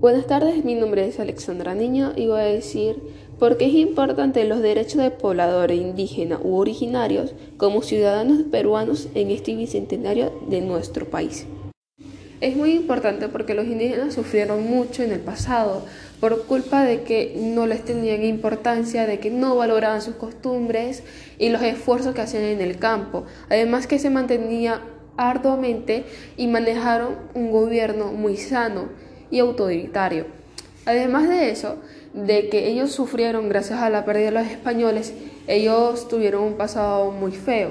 Buenas tardes, mi nombre es Alexandra Niño y voy a decir por qué es importante los derechos de pobladores indígenas u originarios como ciudadanos peruanos en este bicentenario de nuestro país. Es muy importante porque los indígenas sufrieron mucho en el pasado por culpa de que no les tenían importancia, de que no valoraban sus costumbres y los esfuerzos que hacían en el campo. Además que se mantenía arduamente y manejaron un gobierno muy sano y autoritario. Además de eso, de que ellos sufrieron gracias a la pérdida de los españoles, ellos tuvieron un pasado muy feo.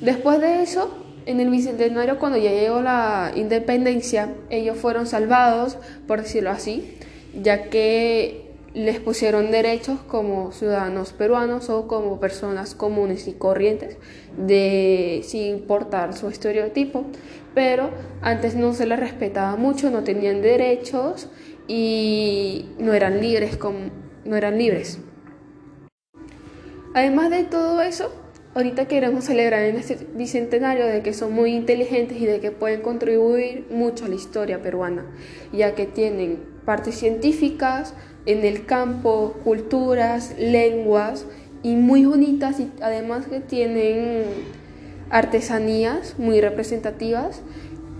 Después de eso, en el Bicentenario, cuando ya llegó la independencia, ellos fueron salvados, por decirlo así, ya que les pusieron derechos como ciudadanos peruanos o como personas comunes y corrientes, de, sin importar su estereotipo, pero antes no se les respetaba mucho, no tenían derechos y no eran libres, como, no eran libres. Además de todo eso, ahorita queremos celebrar en este bicentenario de que son muy inteligentes y de que pueden contribuir mucho a la historia peruana, ya que tienen partes científicas, en el campo, culturas, lenguas y muy bonitas y además que tienen artesanías muy representativas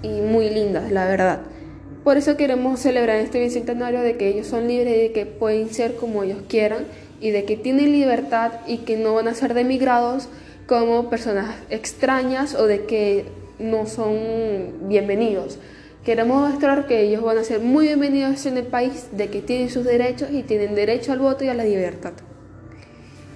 y muy lindas, la verdad. Por eso queremos celebrar este bicentenario de que ellos son libres y de que pueden ser como ellos quieran y de que tienen libertad y que no van a ser demigrados como personas extrañas o de que no son bienvenidos. Queremos mostrar que ellos van a ser muy bienvenidos en el país, de que tienen sus derechos y tienen derecho al voto y a la libertad.